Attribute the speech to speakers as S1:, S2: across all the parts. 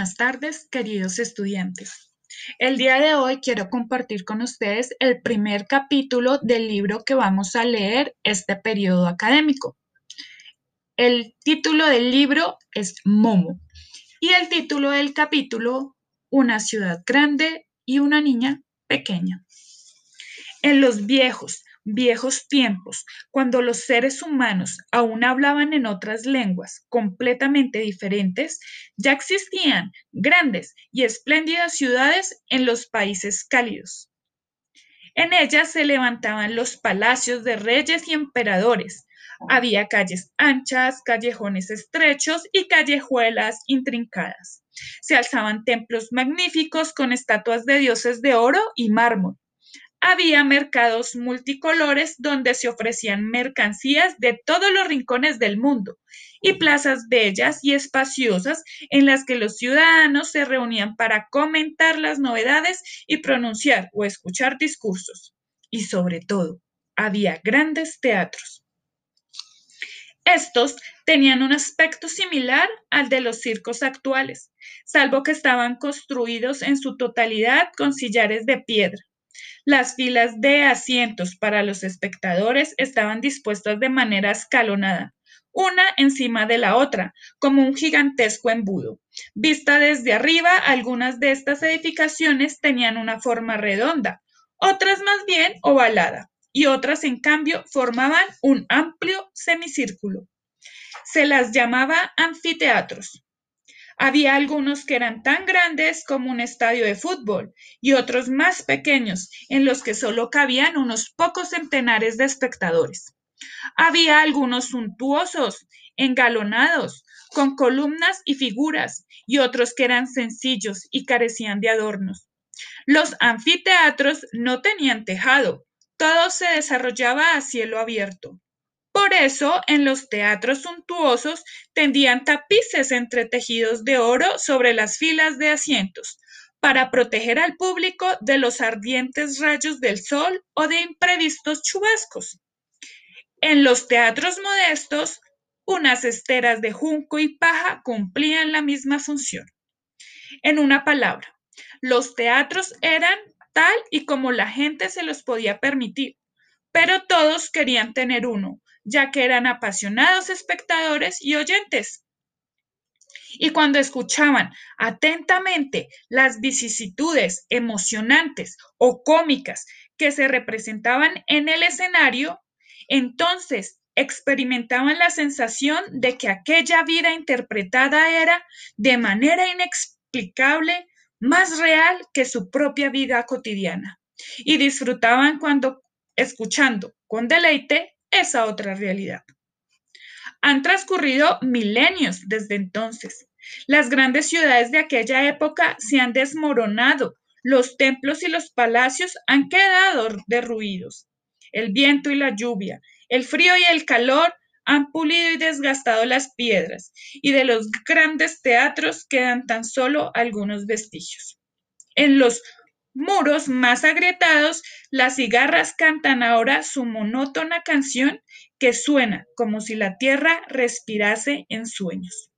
S1: buenas tardes, queridos estudiantes. El día de hoy quiero compartir con ustedes el primer capítulo del libro que vamos a leer este periodo académico. El título del libro es Momo y el título del capítulo Una ciudad grande y una niña pequeña. En los viejos, viejos tiempos, cuando los seres humanos aún hablaban en otras lenguas completamente diferentes, ya existían grandes y espléndidas ciudades en los países cálidos. En ellas se levantaban los palacios de reyes y emperadores. Había calles anchas, callejones estrechos y callejuelas intrincadas. Se alzaban templos magníficos con estatuas de dioses de oro y mármol había mercados multicolores donde se ofrecían mercancías de todos los rincones del mundo y plazas bellas y espaciosas en las que los ciudadanos se reunían para comentar las novedades y pronunciar o escuchar discursos. Y sobre todo, había grandes teatros. Estos tenían un aspecto similar al de los circos actuales, salvo que estaban construidos en su totalidad con sillares de piedra las filas de asientos para los espectadores estaban dispuestas de manera escalonada, una encima de la otra, como un gigantesco embudo. Vista desde arriba, algunas de estas edificaciones tenían una forma redonda, otras más bien ovalada, y otras, en cambio, formaban un amplio semicírculo. Se las llamaba anfiteatros. Había algunos que eran tan grandes como un estadio de fútbol y otros más pequeños, en los que solo cabían unos pocos centenares de espectadores. Había algunos suntuosos, engalonados, con columnas y figuras, y otros que eran sencillos y carecían de adornos. Los anfiteatros no tenían tejado, todo se desarrollaba a cielo abierto. Por eso, en los teatros suntuosos tendían tapices entretejidos de oro sobre las filas de asientos, para proteger al público de los ardientes rayos del sol o de imprevistos chubascos. En los teatros modestos, unas esteras de junco y paja cumplían la misma función. En una palabra, los teatros eran tal y como la gente se los podía permitir, pero todos querían tener uno, ya que eran apasionados espectadores y oyentes. Y cuando escuchaban atentamente las vicisitudes emocionantes o cómicas que se representaban en el escenario, entonces experimentaban la sensación de que aquella vida interpretada era de manera inexplicable más real que su propia vida cotidiana. Y disfrutaban cuando escuchando con deleite esa otra realidad. Han transcurrido milenios desde entonces. Las grandes ciudades de aquella época se han desmoronado, los templos y los palacios han quedado derruidos. El viento y la lluvia, el frío y el calor han pulido y desgastado las piedras, y de los grandes teatros quedan tan solo algunos vestigios. En los muros más agrietados, las cigarras cantan ahora su monótona canción que suena como si la tierra respirase en sueños.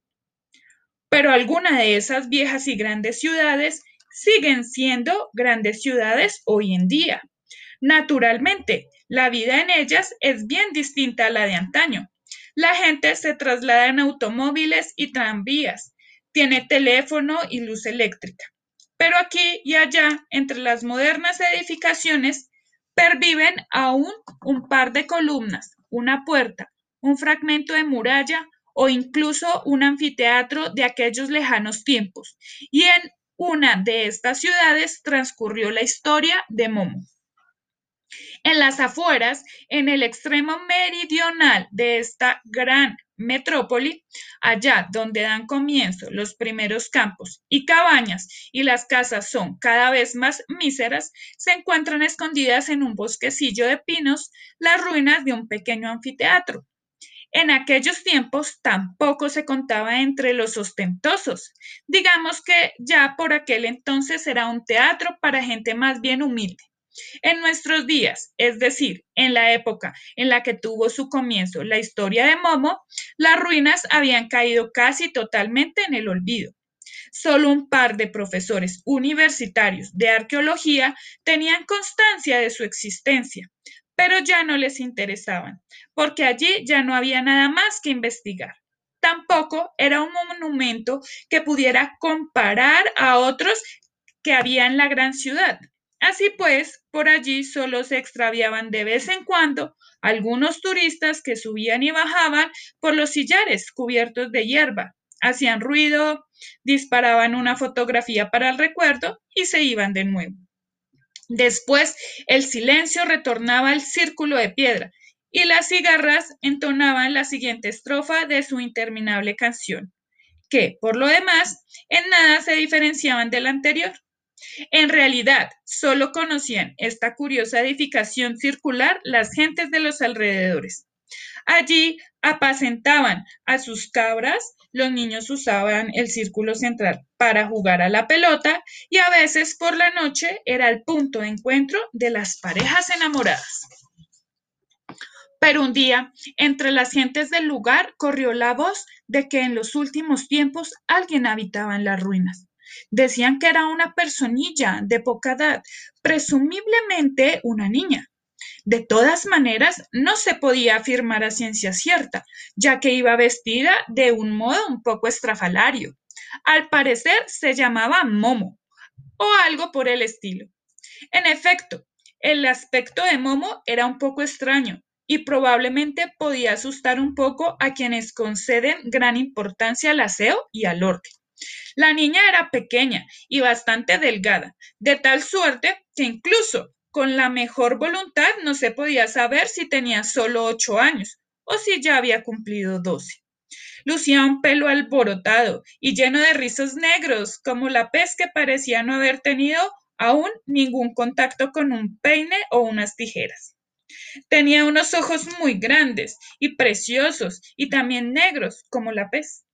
S1: Pero algunas de esas viejas y grandes ciudades siguen siendo grandes ciudades hoy en día. Naturalmente, la vida en ellas es bien distinta a la de antaño. La gente se traslada en automóviles y tranvías, tiene teléfono y luz eléctrica. Pero aquí y allá, entre las modernas edificaciones, perviven aún un par de columnas, una puerta, un fragmento de muralla o incluso un anfiteatro de aquellos lejanos tiempos. Y en una de estas ciudades transcurrió la historia de Momo. En las afueras, en el extremo meridional de esta gran metrópoli, allá donde dan comienzo los primeros campos y cabañas y las casas son cada vez más míseras, se encuentran escondidas en un bosquecillo de pinos las ruinas de un pequeño anfiteatro. En aquellos tiempos tampoco se contaba entre los ostentosos. Digamos que ya por aquel entonces era un teatro para gente más bien humilde. En nuestros días, es decir, en la época en la que tuvo su comienzo la historia de Momo, las ruinas habían caído casi totalmente en el olvido. Solo un par de profesores universitarios de arqueología tenían constancia de su existencia, pero ya no les interesaban, porque allí ya no había nada más que investigar. Tampoco era un monumento que pudiera comparar a otros que había en la gran ciudad. Así pues, por allí solo se extraviaban de vez en cuando algunos turistas que subían y bajaban por los sillares cubiertos de hierba, hacían ruido, disparaban una fotografía para el recuerdo y se iban de nuevo. Después el silencio retornaba al círculo de piedra y las cigarras entonaban la siguiente estrofa de su interminable canción, que, por lo demás, en nada se diferenciaban de la anterior. En realidad, solo conocían esta curiosa edificación circular las gentes de los alrededores. Allí apacentaban a sus cabras, los niños usaban el círculo central para jugar a la pelota y a veces por la noche era el punto de encuentro de las parejas enamoradas. Pero un día, entre las gentes del lugar, corrió la voz de que en los últimos tiempos alguien habitaba en las ruinas. Decían que era una personilla de poca edad, presumiblemente una niña. De todas maneras, no se podía afirmar a ciencia cierta, ya que iba vestida de un modo un poco estrafalario. Al parecer se llamaba Momo, o algo por el estilo. En efecto, el aspecto de Momo era un poco extraño y probablemente podía asustar un poco a quienes conceden gran importancia al aseo y al orden. La niña era pequeña y bastante delgada, de tal suerte que incluso con la mejor voluntad no se podía saber si tenía solo ocho años o si ya había cumplido doce. Lucía un pelo alborotado y lleno de rizos negros, como la pez que parecía no haber tenido aún ningún contacto con un peine o unas tijeras. Tenía unos ojos muy grandes y preciosos y también negros, como la pez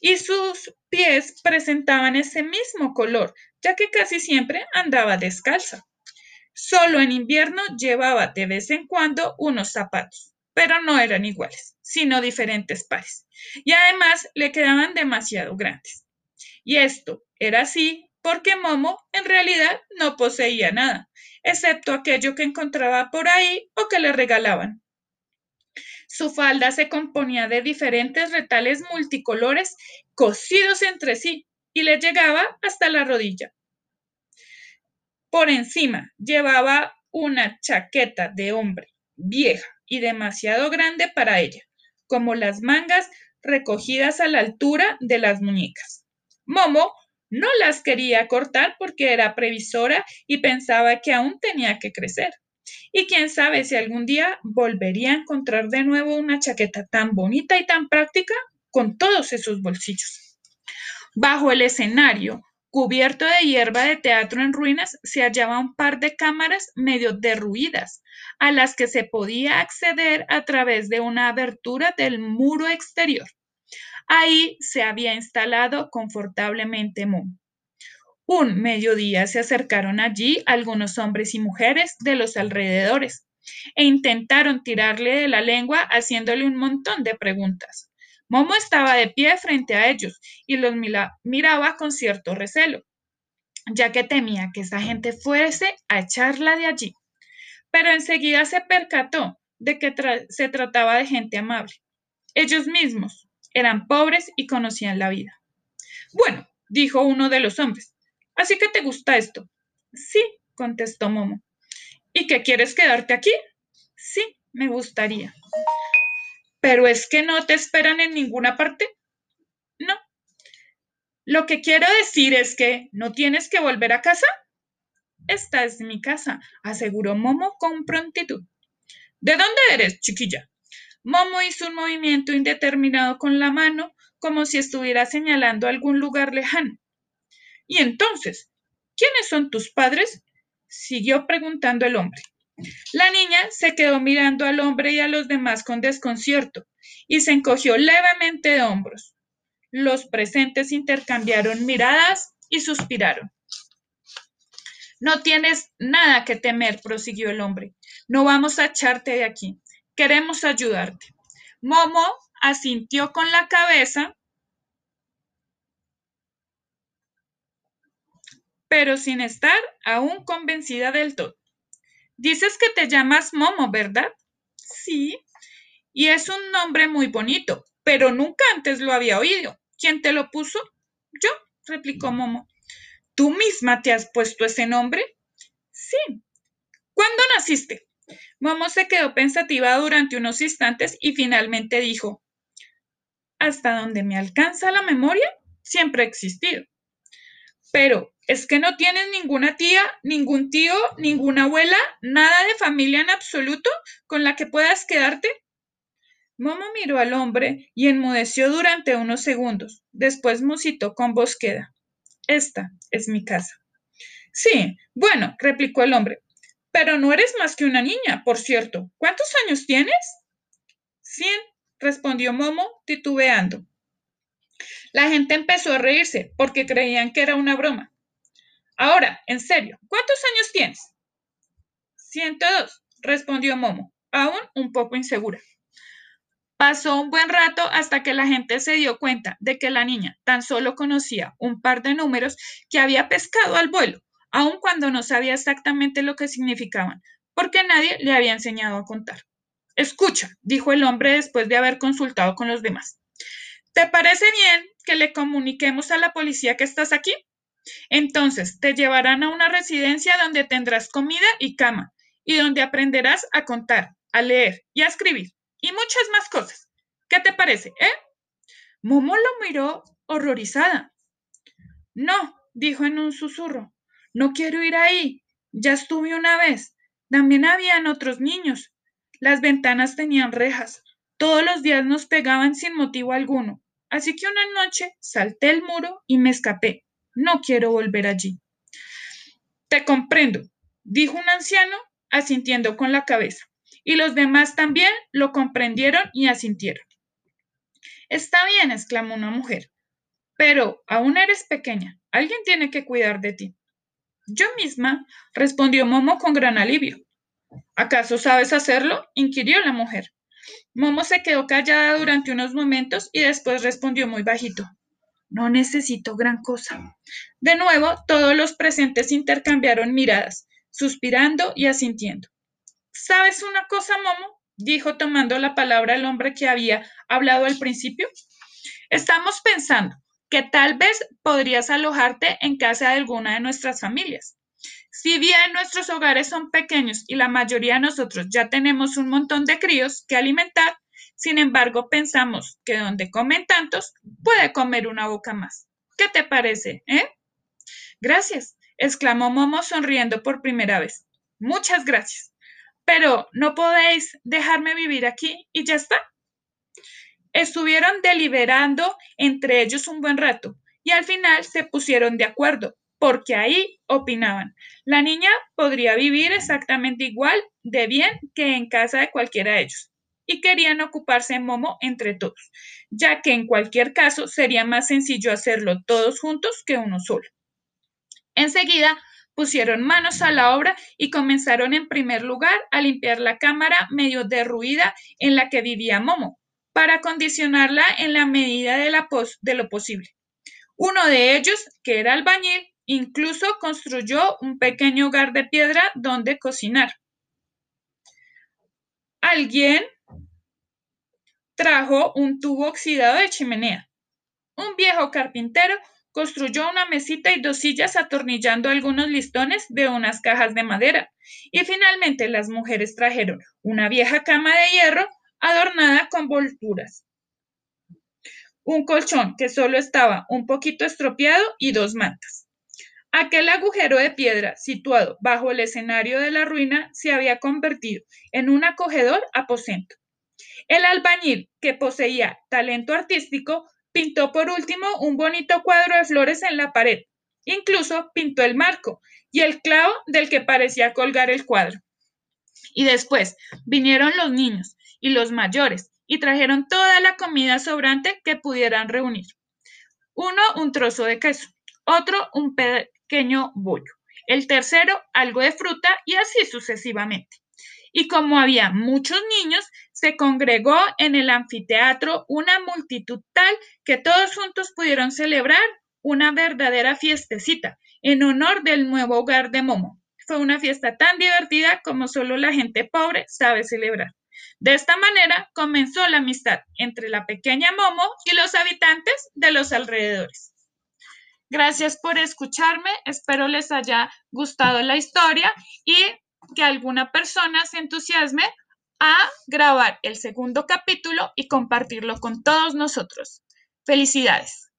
S1: y sus pies presentaban ese mismo color, ya que casi siempre andaba descalza. Solo en invierno llevaba de vez en cuando unos zapatos, pero no eran iguales, sino diferentes pares, y además le quedaban demasiado grandes. Y esto era así porque Momo en realidad no poseía nada, excepto aquello que encontraba por ahí o que le regalaban. Su falda se componía de diferentes retales multicolores cosidos entre sí y le llegaba hasta la rodilla. Por encima llevaba una chaqueta de hombre, vieja y demasiado grande para ella, como las mangas recogidas a la altura de las muñecas. Momo no las quería cortar porque era previsora y pensaba que aún tenía que crecer. Y quién sabe si algún día volvería a encontrar de nuevo una chaqueta tan bonita y tan práctica con todos esos bolsillos. Bajo el escenario, cubierto de hierba de teatro en ruinas, se hallaba un par de cámaras medio derruidas, a las que se podía acceder a través de una abertura del muro exterior. Ahí se había instalado confortablemente Moon. Un mediodía se acercaron allí algunos hombres y mujeres de los alrededores e intentaron tirarle de la lengua haciéndole un montón de preguntas. Momo estaba de pie frente a ellos y los miraba con cierto recelo, ya que temía que esa gente fuese a echarla de allí. Pero enseguida se percató de que se trataba de gente amable. Ellos mismos eran pobres y conocían la vida. Bueno, dijo uno de los hombres, Así que te gusta esto. Sí, contestó Momo. ¿Y qué quieres quedarte aquí? Sí, me gustaría. ¿Pero es que no te esperan en ninguna parte? No. Lo que quiero decir es que no tienes que volver a casa. Esta es mi casa, aseguró Momo con prontitud. ¿De dónde eres, chiquilla? Momo hizo un movimiento indeterminado con la mano, como si estuviera señalando algún lugar lejano. Y entonces, ¿quiénes son tus padres? siguió preguntando el hombre. La niña se quedó mirando al hombre y a los demás con desconcierto y se encogió levemente de hombros. Los presentes intercambiaron miradas y suspiraron. No tienes nada que temer, prosiguió el hombre. No vamos a echarte de aquí. Queremos ayudarte. Momo asintió con la cabeza pero sin estar aún convencida del todo. Dices que te llamas Momo, ¿verdad? Sí. Y es un nombre muy bonito, pero nunca antes lo había oído. ¿Quién te lo puso? Yo, replicó Momo. ¿Tú misma te has puesto ese nombre? Sí. ¿Cuándo naciste? Momo se quedó pensativa durante unos instantes y finalmente dijo, hasta donde me alcanza la memoria, siempre he existido. Pero, ¿es que no tienes ninguna tía, ningún tío, ninguna abuela, nada de familia en absoluto con la que puedas quedarte? Momo miró al hombre y enmudeció durante unos segundos. Después musitó con voz queda. Esta es mi casa. Sí, bueno, replicó el hombre, pero no eres más que una niña, por cierto. ¿Cuántos años tienes? Cien, respondió Momo, titubeando. La gente empezó a reírse porque creían que era una broma. Ahora, en serio, ¿cuántos años tienes? Ciento dos, respondió Momo, aún un poco insegura. Pasó un buen rato hasta que la gente se dio cuenta de que la niña tan solo conocía un par de números que había pescado al vuelo aun cuando no sabía exactamente lo que significaban, porque nadie le había enseñado a contar. Escucha, dijo el hombre después de haber consultado con los demás. ¿Te parece bien que le comuniquemos a la policía que estás aquí? Entonces te llevarán a una residencia donde tendrás comida y cama, y donde aprenderás a contar, a leer y a escribir, y muchas más cosas. ¿Qué te parece, eh? Momo lo miró horrorizada. No, dijo en un susurro, no quiero ir ahí. Ya estuve una vez. También habían otros niños. Las ventanas tenían rejas. Todos los días nos pegaban sin motivo alguno. Así que una noche salté el muro y me escapé. No quiero volver allí. Te comprendo, dijo un anciano, asintiendo con la cabeza. Y los demás también lo comprendieron y asintieron. Está bien, exclamó una mujer. Pero aún eres pequeña. Alguien tiene que cuidar de ti. Yo misma, respondió Momo con gran alivio. ¿Acaso sabes hacerlo? inquirió la mujer. Momo se quedó callada durante unos momentos y después respondió muy bajito. No necesito gran cosa. De nuevo, todos los presentes intercambiaron miradas, suspirando y asintiendo. ¿Sabes una cosa, Momo? dijo tomando la palabra el hombre que había hablado al principio. Estamos pensando que tal vez podrías alojarte en casa de alguna de nuestras familias. Si bien nuestros hogares son pequeños y la mayoría de nosotros ya tenemos un montón de críos que alimentar, sin embargo pensamos que donde comen tantos, puede comer una boca más. ¿Qué te parece, eh? Gracias, exclamó Momo sonriendo por primera vez. Muchas gracias. Pero no podéis dejarme vivir aquí y ya está. Estuvieron deliberando entre ellos un buen rato y al final se pusieron de acuerdo, porque ahí opinaban. La niña podría vivir exactamente igual de bien que en casa de cualquiera de ellos. Y querían ocuparse en Momo entre todos, ya que en cualquier caso sería más sencillo hacerlo todos juntos que uno solo. Enseguida pusieron manos a la obra y comenzaron en primer lugar a limpiar la cámara medio derruida en la que vivía Momo, para condicionarla en la medida de, de lo posible. Uno de ellos, que era albañil, incluso construyó un pequeño hogar de piedra donde cocinar. Alguien trajo un tubo oxidado de chimenea. Un viejo carpintero construyó una mesita y dos sillas atornillando algunos listones de unas cajas de madera. Y finalmente las mujeres trajeron una vieja cama de hierro adornada con volturas. Un colchón que solo estaba un poquito estropeado y dos mantas. Aquel agujero de piedra situado bajo el escenario de la ruina se había convertido en un acogedor aposento. El albañil, que poseía talento artístico, pintó por último un bonito cuadro de flores en la pared. Incluso pintó el marco y el clavo del que parecía colgar el cuadro. Y después vinieron los niños, y los mayores, y trajeron toda la comida sobrante que pudieran reunir. Uno un trozo de queso, otro un pequeño bollo, el tercero algo de fruta y así sucesivamente. Y como había muchos niños, se congregó en el anfiteatro una multitud tal que todos juntos pudieron celebrar una verdadera fiestecita en honor del nuevo hogar de Momo. Fue una fiesta tan divertida como solo la gente pobre sabe celebrar. De esta manera comenzó la amistad entre la pequeña Momo y los habitantes de los alrededores. Gracias por escucharme, espero les haya gustado la historia y que alguna persona se entusiasme a grabar el segundo capítulo y compartirlo con todos nosotros. Felicidades.